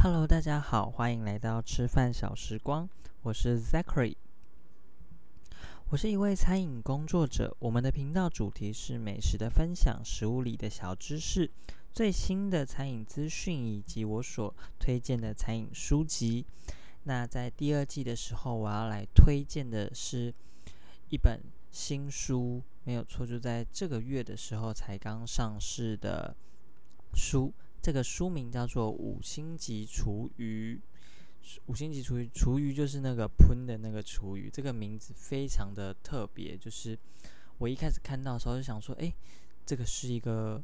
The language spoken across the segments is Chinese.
Hello，大家好，欢迎来到吃饭小时光，我是 Zachary，我是一位餐饮工作者。我们的频道主题是美食的分享、食物里的小知识、最新的餐饮资讯以及我所推荐的餐饮书籍。那在第二季的时候，我要来推荐的是一本新书，没有错，就在这个月的时候才刚上市的书。这个书名叫做《五星级厨余》，五星级厨余，厨余就是那个喷的那个厨余。这个名字非常的特别，就是我一开始看到的时候就想说，哎，这个是一个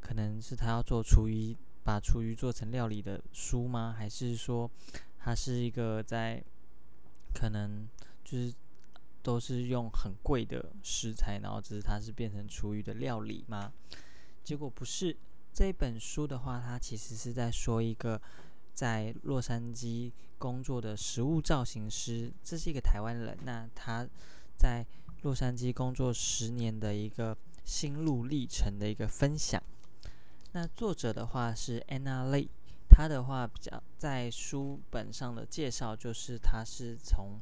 可能是他要做厨余，把厨余做成料理的书吗？还是说它是一个在可能就是都是用很贵的食材，然后只是它是变成厨余的料理吗？结果不是。这本书的话，它其实是在说一个在洛杉矶工作的食物造型师，这是一个台湾人。那他在洛杉矶工作十年的一个心路历程的一个分享。那作者的话是 Anna Lee，他的话比较在书本上的介绍就是他是从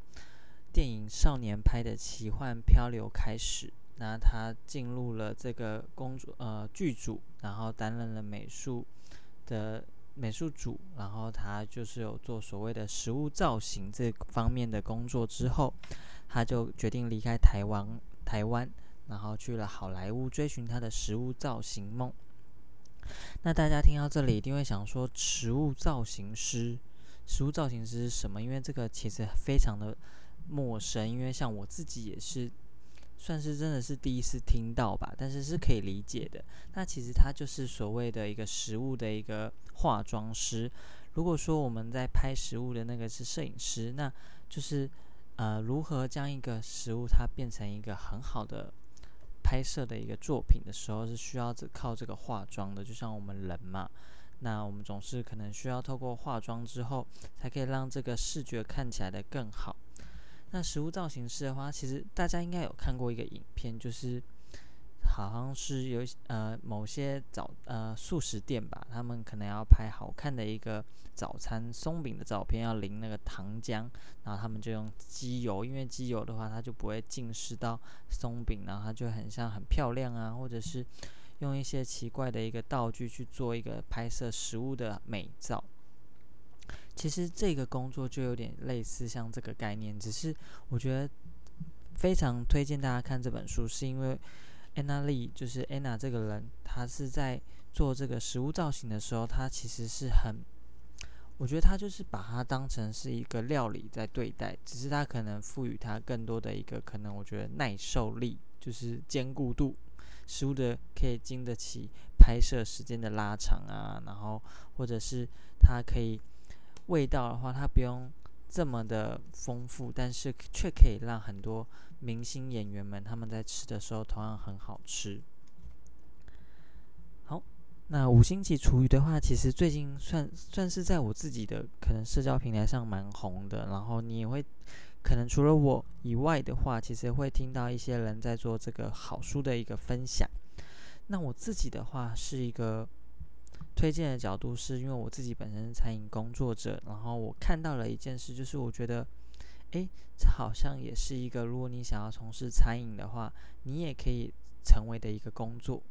电影《少年》拍的奇幻漂流开始。那他进入了这个工作呃剧组，然后担任了美术的美术组，然后他就是有做所谓的食物造型这方面的工作之后，他就决定离开台湾台湾，然后去了好莱坞追寻他的食物造型梦。那大家听到这里一定会想说，食物造型师，食物造型师是什么？因为这个其实非常的陌生，因为像我自己也是。算是真的是第一次听到吧，但是是可以理解的。那其实它就是所谓的一个食物的一个化妆师。如果说我们在拍食物的那个是摄影师，那就是呃如何将一个食物它变成一个很好的拍摄的一个作品的时候，是需要只靠这个化妆的。就像我们人嘛，那我们总是可能需要透过化妆之后，才可以让这个视觉看起来的更好。那食物造型师的话，其实大家应该有看过一个影片，就是好像是有呃某些早呃素食店吧，他们可能要拍好看的一个早餐松饼的照片，要淋那个糖浆，然后他们就用机油，因为机油的话它就不会浸湿到松饼，然后它就很像很漂亮啊，或者是用一些奇怪的一个道具去做一个拍摄食物的美照。其实这个工作就有点类似像这个概念，只是我觉得非常推荐大家看这本书，是因为 Anna Lee 就是 Anna 这个人，她是在做这个食物造型的时候，她其实是很，我觉得她就是把它当成是一个料理在对待，只是她可能赋予它更多的一个可能，我觉得耐受力就是坚固度，食物的可以经得起拍摄时间的拉长啊，然后或者是它可以。味道的话，它不用这么的丰富，但是却可以让很多明星演员们他们在吃的时候同样很好吃。好，那五星级厨余的话，其实最近算算是在我自己的可能社交平台上蛮红的，然后你也会可能除了我以外的话，其实会听到一些人在做这个好书的一个分享。那我自己的话是一个。推荐的角度是因为我自己本身是餐饮工作者，然后我看到了一件事，就是我觉得，诶，这好像也是一个，如果你想要从事餐饮的话，你也可以成为的一个工作。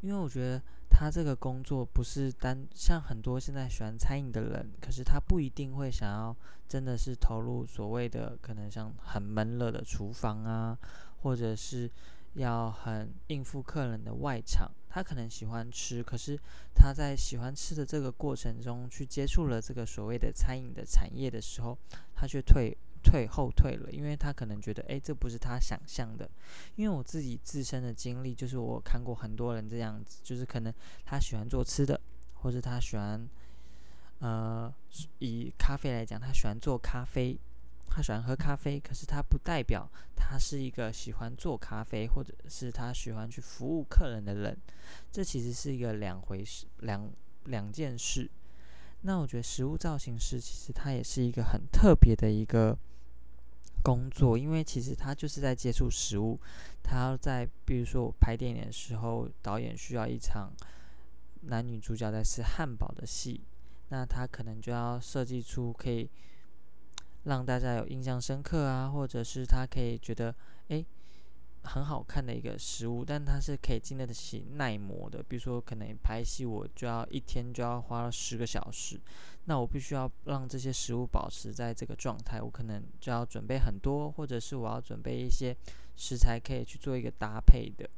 因为我觉得他这个工作不是单像很多现在喜欢餐饮的人，可是他不一定会想要真的是投入所谓的可能像很闷热的厨房啊，或者是。要很应付客人的外场，他可能喜欢吃，可是他在喜欢吃的这个过程中，去接触了这个所谓的餐饮的产业的时候，他却退退后退了，因为他可能觉得，哎，这不是他想象的。因为我自己自身的经历，就是我看过很多人这样子，就是可能他喜欢做吃的，或者他喜欢，呃，以咖啡来讲，他喜欢做咖啡。他喜欢喝咖啡，可是他不代表他是一个喜欢做咖啡，或者是他喜欢去服务客人的人。这其实是一个两回事，两两件事。那我觉得食物造型师其实他也是一个很特别的一个工作，因为其实他就是在接触食物。他要在比如说我拍电影的时候，导演需要一场男女主角在吃汉堡的戏，那他可能就要设计出可以让大家有印象深刻啊，或者是他可以觉得诶很好看的一个食物，但它是可以经得起耐磨的。比如说，可能拍戏我就要一天就要花了十个小时，那我必须要让这些食物保持在这个状态，我可能就要准备很多，或者是我要准备一些食材可以去做一个搭配的。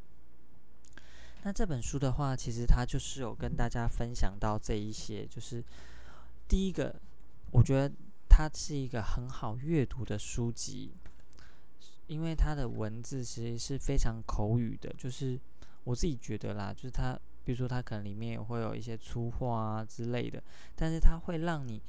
那这本书的话，其实它就是有跟大家分享到这一些，就是第一个，我觉得它是一个很好阅读的书籍，因为它的文字其实是非常口语的，就是我自己觉得啦，就是它，比如说它可能里面也会有一些粗话啊之类的，但是它会让你。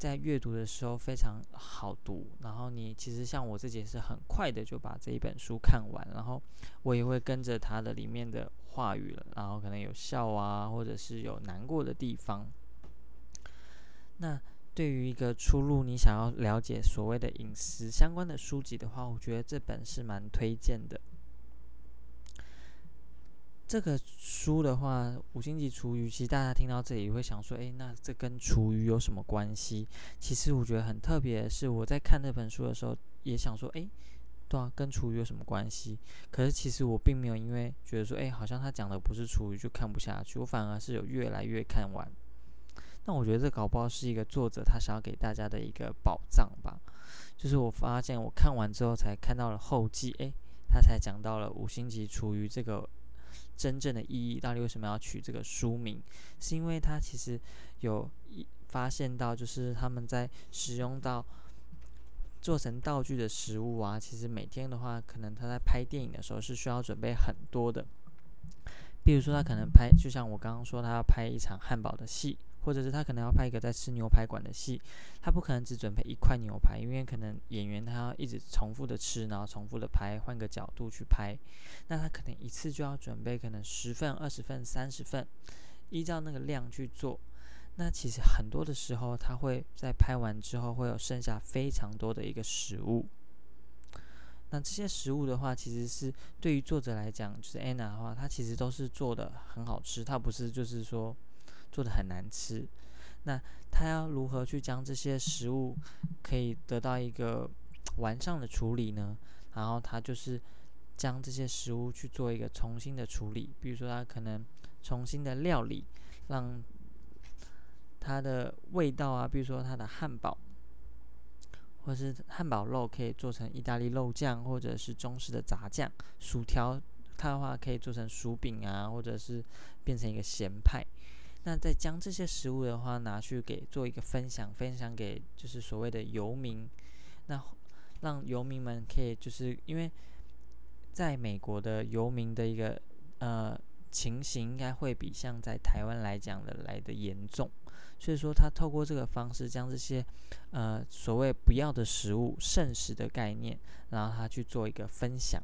在阅读的时候非常好读，然后你其实像我自己是很快的就把这一本书看完，然后我也会跟着它的里面的话语了，然后可能有笑啊，或者是有难过的地方。那对于一个出入你想要了解所谓的隐私相关的书籍的话，我觉得这本是蛮推荐的。这个书的话，五星级厨余，其实大家听到这里会想说，诶，那这跟厨余有什么关系？其实我觉得很特别的是，我在看这本书的时候，也想说，诶，对啊，跟厨余有什么关系？可是其实我并没有因为觉得说，诶，好像他讲的不是厨余就看不下去，我反而是有越来越看完。那我觉得这搞不好是一个作者他想要给大家的一个宝藏吧。就是我发现我看完之后才看到了后记，诶，他才讲到了五星级厨余这个。真正的意义到底为什么要取这个书名？是因为他其实有发现到，就是他们在使用到做成道具的食物啊，其实每天的话，可能他在拍电影的时候是需要准备很多的。比如说，他可能拍，就像我刚刚说，他要拍一场汉堡的戏。或者是他可能要拍一个在吃牛排馆的戏，他不可能只准备一块牛排，因为可能演员他要一直重复的吃，然后重复的拍，换个角度去拍，那他可能一次就要准备可能十份、二十份、三十份，依照那个量去做。那其实很多的时候，他会在拍完之后会有剩下非常多的一个食物。那这些食物的话，其实是对于作者来讲，就是 Anna 的话，他其实都是做的很好吃，他不是就是说。做的很难吃，那他要如何去将这些食物可以得到一个完善的处理呢？然后他就是将这些食物去做一个重新的处理，比如说他可能重新的料理，让它的味道啊，比如说它的汉堡，或是汉堡肉可以做成意大利肉酱，或者是中式的炸酱，薯条它的话可以做成薯饼啊，或者是变成一个咸派。那再将这些食物的话拿去给做一个分享，分享给就是所谓的游民，那让游民们可以就是因为在美国的游民的一个呃情形，应该会比像在台湾来讲的来的严重，所以说他透过这个方式将这些呃所谓不要的食物剩食的概念，然后他去做一个分享，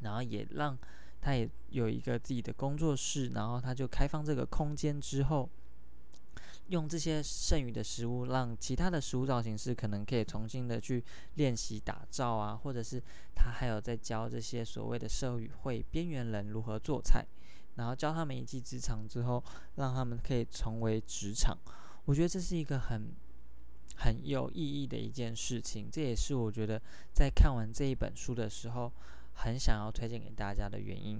然后也让。他也有一个自己的工作室，然后他就开放这个空间之后，用这些剩余的食物，让其他的食物造型师可能可以重新的去练习打造啊，或者是他还有在教这些所谓的社会边缘人如何做菜，然后教他们一技之长之后，让他们可以成为职场。我觉得这是一个很很有意义的一件事情，这也是我觉得在看完这一本书的时候。很想要推荐给大家的原因，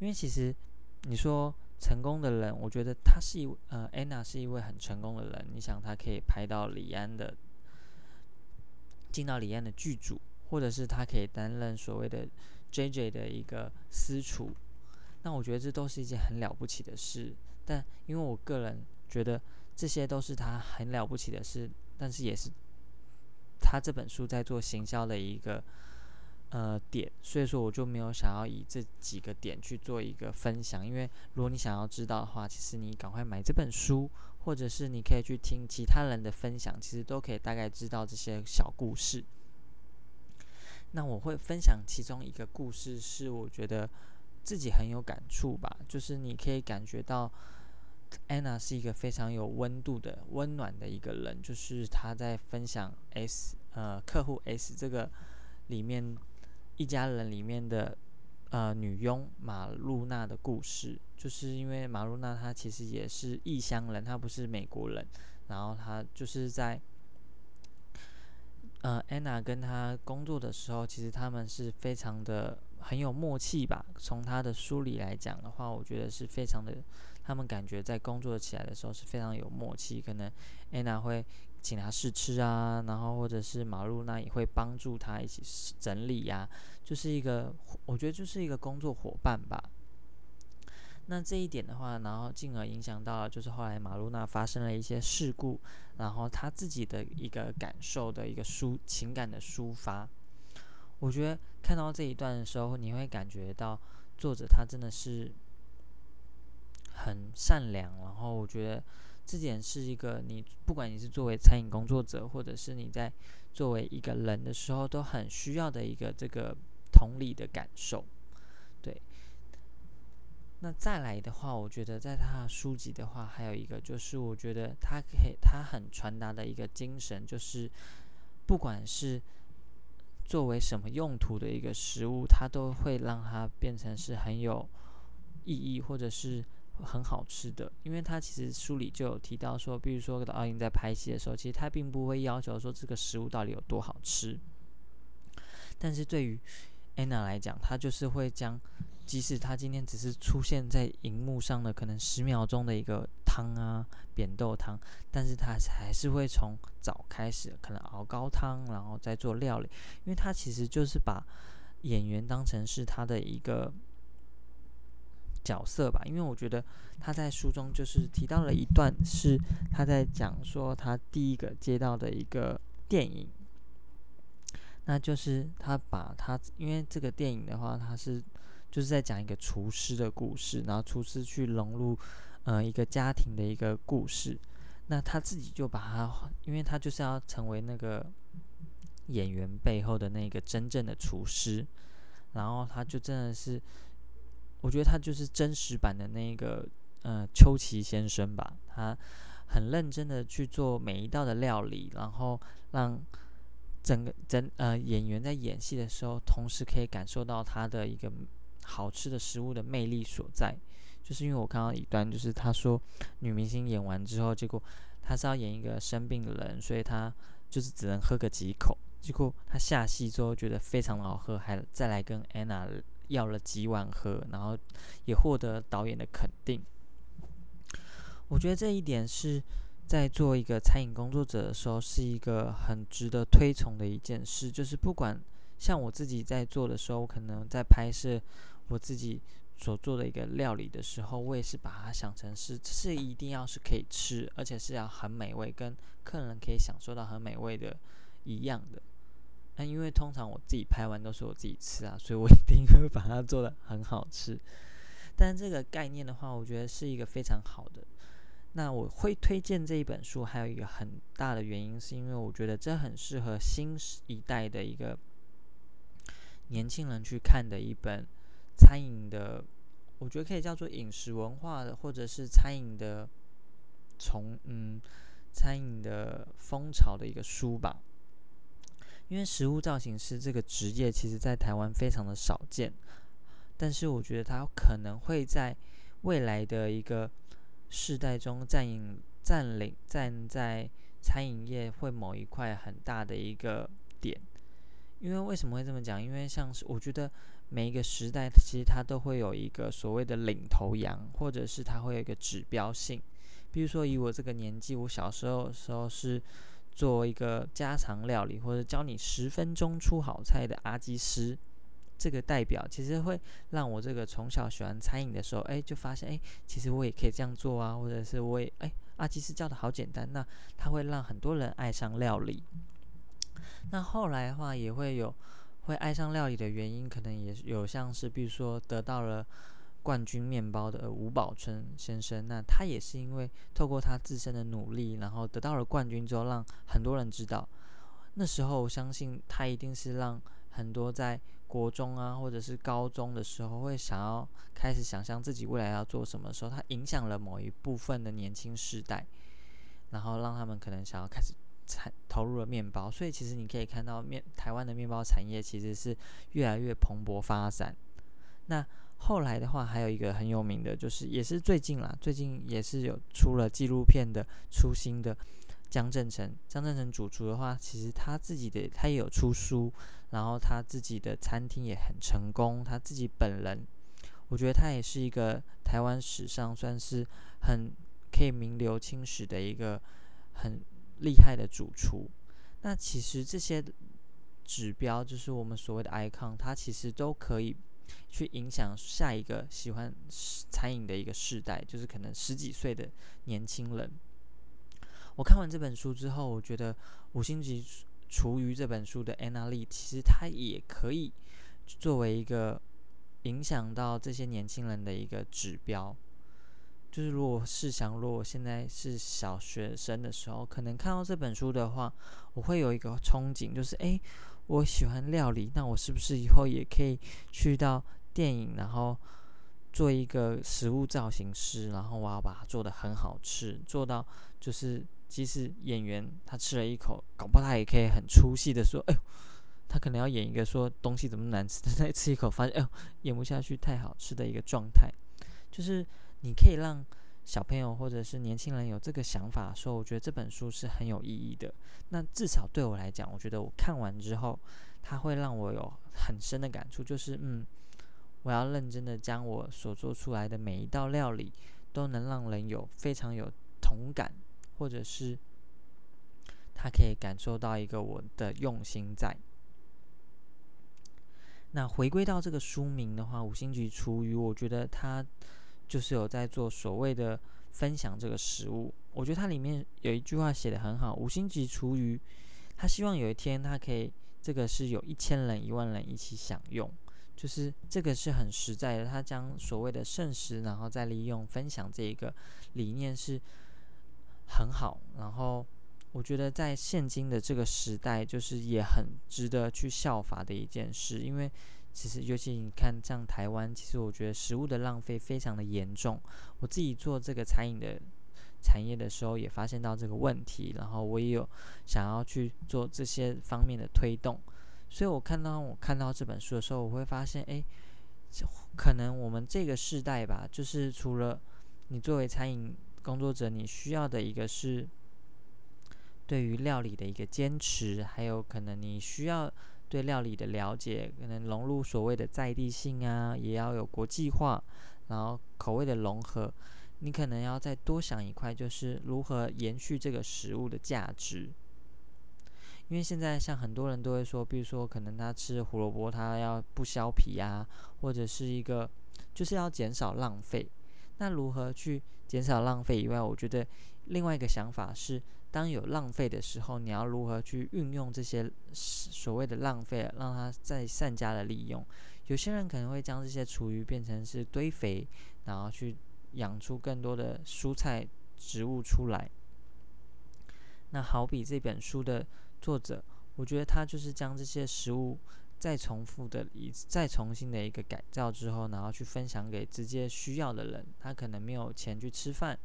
因为其实你说成功的人，我觉得他是一呃，Anna 是一位很成功的人。你想，他可以拍到李安的，进到李安的剧组，或者是他可以担任所谓的 JJ 的一个私厨，那我觉得这都是一件很了不起的事。但因为我个人觉得这些都是他很了不起的事，但是也是他这本书在做行销的一个。呃，点，所以说我就没有想要以这几个点去做一个分享，因为如果你想要知道的话，其实你赶快买这本书，或者是你可以去听其他人的分享，其实都可以大概知道这些小故事。那我会分享其中一个故事，是我觉得自己很有感触吧，就是你可以感觉到安娜是一个非常有温度的、温暖的一个人，就是她在分享 S 呃客户 S 这个里面。一家人里面的呃女佣马露娜的故事，就是因为马露娜她其实也是异乡人，她不是美国人，然后她就是在呃安娜跟她工作的时候，其实他们是非常的很有默契吧。从她的书里来讲的话，我觉得是非常的，他们感觉在工作起来的时候是非常有默契，可能安娜会。请他试吃啊，然后或者是马路那也会帮助他一起整理呀，就是一个我觉得就是一个工作伙伴吧。那这一点的话，然后进而影响到就是后来马路那发生了一些事故，然后他自己的一个感受的一个抒情感的抒发。我觉得看到这一段的时候，你会感觉到作者他真的是很善良，然后我觉得。这点是一个你不管你是作为餐饮工作者，或者是你在作为一个人的时候，都很需要的一个这个同理的感受。对。那再来的话，我觉得在他的书籍的话，还有一个就是我觉得他可以他很传达的一个精神，就是不管是作为什么用途的一个食物，他都会让它变成是很有意义，或者是。很好吃的，因为他其实书里就有提到说，比如说导演在拍戏的时候，其实他并不会要求说这个食物到底有多好吃。但是对于安娜来讲，她就是会将，即使他今天只是出现在荧幕上的可能十秒钟的一个汤啊，扁豆汤，但是他还是会从早开始，可能熬高汤，然后再做料理，因为他其实就是把演员当成是他的一个。角色吧，因为我觉得他在书中就是提到了一段，是他在讲说他第一个接到的一个电影，那就是他把他因为这个电影的话，他是就是在讲一个厨师的故事，然后厨师去融入呃一个家庭的一个故事，那他自己就把他，因为他就是要成为那个演员背后的那个真正的厨师，然后他就真的是。我觉得他就是真实版的那个呃秋崎先生吧，他很认真的去做每一道的料理，然后让整个整呃演员在演戏的时候，同时可以感受到他的一个好吃的食物的魅力所在。就是因为我看到一段，就是他说女明星演完之后，结果他是要演一个生病的人，所以他就是只能喝个几口，结果他下戏之后觉得非常的好喝，还再来跟安娜。要了几碗喝，然后也获得导演的肯定。我觉得这一点是在做一个餐饮工作者的时候，是一个很值得推崇的一件事。就是不管像我自己在做的时候，我可能在拍摄我自己所做的一个料理的时候，我也是把它想成是是一定要是可以吃，而且是要很美味，跟客人可以享受到很美味的一样的。那因为通常我自己拍完都是我自己吃啊，所以我一定会把它做的很好吃。但这个概念的话，我觉得是一个非常好的。那我会推荐这一本书，还有一个很大的原因，是因为我觉得这很适合新一代的一个年轻人去看的一本餐饮的，我觉得可以叫做饮食文化的，或者是餐饮的从嗯餐饮的风潮的一个书吧。因为食物造型师这个职业，其实在台湾非常的少见，但是我觉得他可能会在未来的一个世代中占领、占领、站在餐饮业会某一块很大的一个点。因为为什么会这么讲？因为像是我觉得每一个时代其实它都会有一个所谓的领头羊，或者是它会有一个指标性。比如说以我这个年纪，我小时候的时候是。做一个家常料理，或者教你十分钟出好菜的阿基师，这个代表其实会让我这个从小喜欢餐饮的时候，哎，就发现哎，其实我也可以这样做啊，或者是我也哎，阿基师教的好简单，那他会让很多人爱上料理。那后来的话，也会有会爱上料理的原因，可能也有像是，比如说得到了。冠军面包的吴宝春先生，那他也是因为透过他自身的努力，然后得到了冠军之后，让很多人知道。那时候，我相信他一定是让很多在国中啊，或者是高中的时候，会想要开始想象自己未来要做什么的时候，他影响了某一部分的年轻世代，然后让他们可能想要开始产投入了面包。所以，其实你可以看到面台湾的面包产业其实是越来越蓬勃发展。那后来的话，还有一个很有名的，就是也是最近啦，最近也是有出了纪录片的出新的江正成。江正成主厨的话，其实他自己的他也有出书，然后他自己的餐厅也很成功。他自己本人，我觉得他也是一个台湾史上算是很可以名留青史的一个很厉害的主厨。那其实这些指标，就是我们所谓的 icon，它其实都可以。去影响下一个喜欢餐饮的一个世代，就是可能十几岁的年轻人。我看完这本书之后，我觉得《五星级厨余》这本书的 Anna Lee，其实它也可以作为一个影响到这些年轻人的一个指标。就是如果试想，如果现在是小学生的时候，可能看到这本书的话，我会有一个憧憬，就是诶。我喜欢料理，那我是不是以后也可以去到电影，然后做一个食物造型师，然后我要把它做的很好吃，做到就是即使演员他吃了一口，搞不好他也可以很出戏的说，哎呦，他可能要演一个说东西怎么难吃，他再吃一口发现，哎呦，演不下去，太好吃的一个状态，就是你可以让。小朋友或者是年轻人有这个想法，说我觉得这本书是很有意义的。那至少对我来讲，我觉得我看完之后，它会让我有很深的感触，就是嗯，我要认真的将我所做出来的每一道料理，都能让人有非常有同感，或者是他可以感受到一个我的用心在。那回归到这个书名的话，《五星级厨余》，我觉得它。就是有在做所谓的分享这个食物，我觉得它里面有一句话写的很好，五星级厨余，他希望有一天他可以这个是有一千人、一万人一起享用，就是这个是很实在的，他将所谓的剩食然后再利用分享这一个理念是很好，然后我觉得在现今的这个时代，就是也很值得去效法的一件事，因为。其实，尤其你看，像台湾，其实我觉得食物的浪费非常的严重。我自己做这个餐饮的产业的时候，也发现到这个问题，然后我也有想要去做这些方面的推动。所以我看到我看到这本书的时候，我会发现，哎，可能我们这个时代吧，就是除了你作为餐饮工作者，你需要的一个是对于料理的一个坚持，还有可能你需要。对料理的了解，可能融入所谓的在地性啊，也要有国际化，然后口味的融合，你可能要再多想一块，就是如何延续这个食物的价值。因为现在像很多人都会说，比如说可能他吃胡萝卜，他要不削皮啊，或者是一个就是要减少浪费。那如何去减少浪费以外，我觉得另外一个想法是。当有浪费的时候，你要如何去运用这些所谓的浪费，让它再善加的利用？有些人可能会将这些厨余变成是堆肥，然后去养出更多的蔬菜植物出来。那好比这本书的作者，我觉得他就是将这些食物再重复的、一再重新的一个改造之后，然后去分享给直接需要的人。他可能没有钱去吃饭。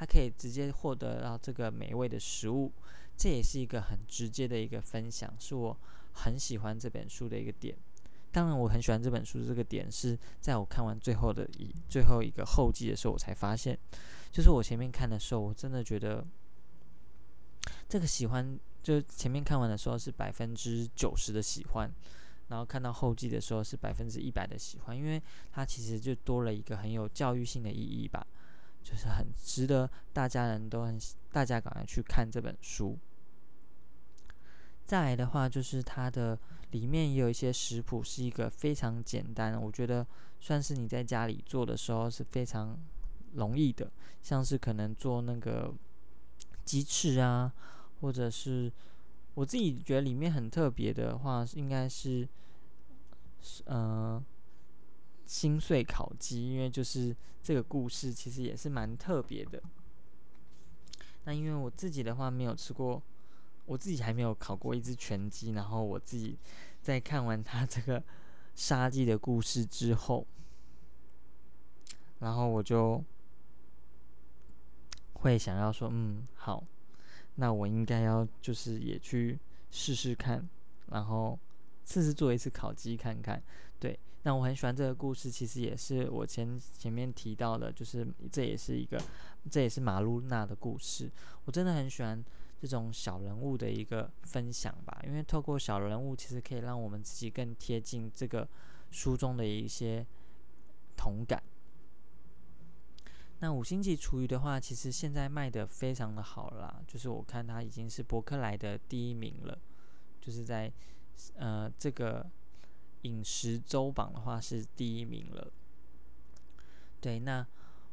他可以直接获得到这个美味的食物，这也是一个很直接的一个分享，是我很喜欢这本书的一个点。当然，我很喜欢这本书这个点是在我看完最后的一最后一个后记的时候，我才发现，就是我前面看的时候，我真的觉得这个喜欢，就前面看完的时候是百分之九十的喜欢，然后看到后记的时候是百分之一百的喜欢，因为它其实就多了一个很有教育性的意义吧。就是很值得大家人都很大家赶快去看这本书。再来的话，就是它的里面也有一些食谱，是一个非常简单，我觉得算是你在家里做的时候是非常容易的，像是可能做那个鸡翅啊，或者是我自己觉得里面很特别的话，应该是嗯。心碎烤鸡，因为就是这个故事其实也是蛮特别的。那因为我自己的话没有吃过，我自己还没有烤过一只全鸡。然后我自己在看完他这个杀鸡的故事之后，然后我就会想要说，嗯，好，那我应该要就是也去试试看，然后试试做一次烤鸡看看。对，那我很喜欢这个故事，其实也是我前前面提到的，就是这也是一个，这也是马露娜的故事。我真的很喜欢这种小人物的一个分享吧，因为透过小人物，其实可以让我们自己更贴近这个书中的一些同感。那五星级厨余的话，其实现在卖的非常的好啦，就是我看它已经是博客来的第一名了，就是在呃这个饮食周榜的话是第一名了。对，那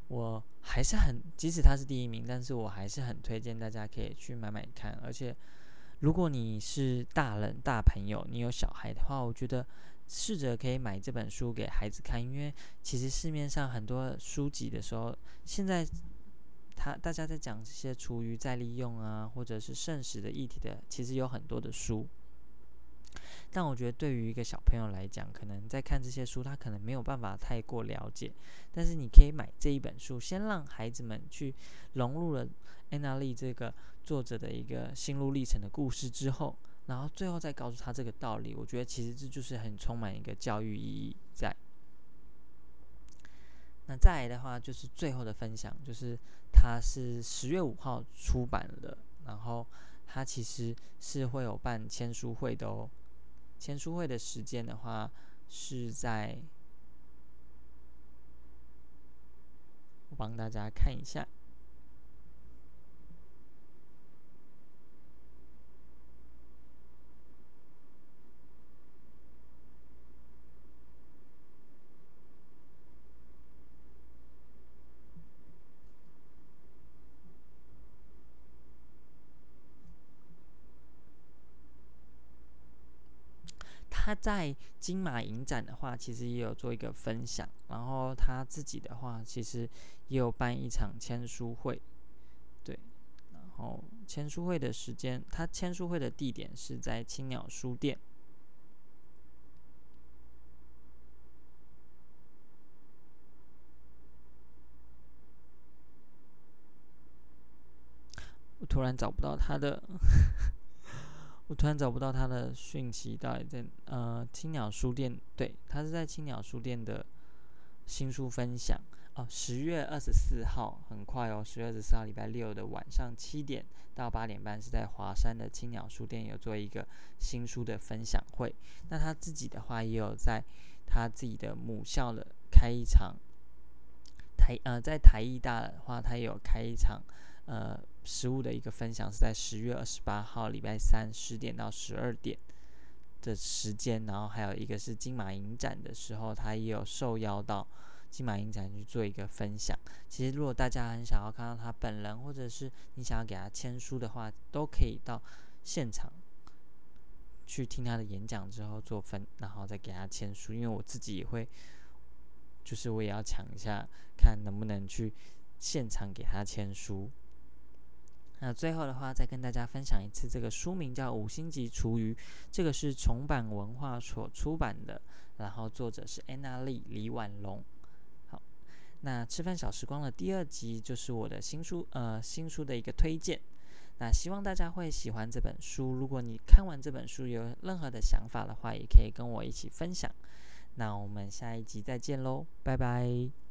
我还是很，即使它是第一名，但是我还是很推荐大家可以去买买看。而且如果你是大人大朋友，你有小孩的话，我觉得。试着可以买这本书给孩子看，因为其实市面上很多书籍的时候，现在他大家在讲这些厨余再利用啊，或者是剩食的议题的，其实有很多的书。但我觉得对于一个小朋友来讲，可能在看这些书，他可能没有办法太过了解。但是你可以买这一本书，先让孩子们去融入了安娜丽这个作者的一个心路历程的故事之后。然后最后再告诉他这个道理，我觉得其实这就是很充满一个教育意义在。那再来的话，就是最后的分享，就是它是十月五号出版的，然后它其实是会有办签书会的哦。签书会的时间的话是在，我帮大家看一下。他在金马影展的话，其实也有做一个分享。然后他自己的话，其实也有办一场签书会，对。然后签书会的时间，他签书会的地点是在青鸟书店。我突然找不到他的。我突然找不到他的讯息，到底在呃青鸟书店？对，他是在青鸟书店的新书分享哦。十月二十四号，很快哦，十月二十四号礼拜六的晚上七点到八点半，是在华山的青鸟书店有做一个新书的分享会。那他自己的话，也有在他自己的母校的开一场台呃，在台艺大的话，他也有开一场呃。食物的一个分享是在十月二十八号礼拜三十点到十二点的时间，然后还有一个是金马影展的时候，他也有受邀到金马影展去做一个分享。其实如果大家很想要看到他本人，或者是你想要给他签书的话，都可以到现场去听他的演讲之后做分，然后再给他签书。因为我自己也会，就是我也要抢一下，看能不能去现场给他签书。那最后的话，再跟大家分享一次，这个书名叫《五星级厨余》，这个是重版文化所出版的，然后作者是安娜丽李婉龙。好，那吃饭小时光的第二集就是我的新书，呃，新书的一个推荐。那希望大家会喜欢这本书。如果你看完这本书有任何的想法的话，也可以跟我一起分享。那我们下一集再见喽，拜拜。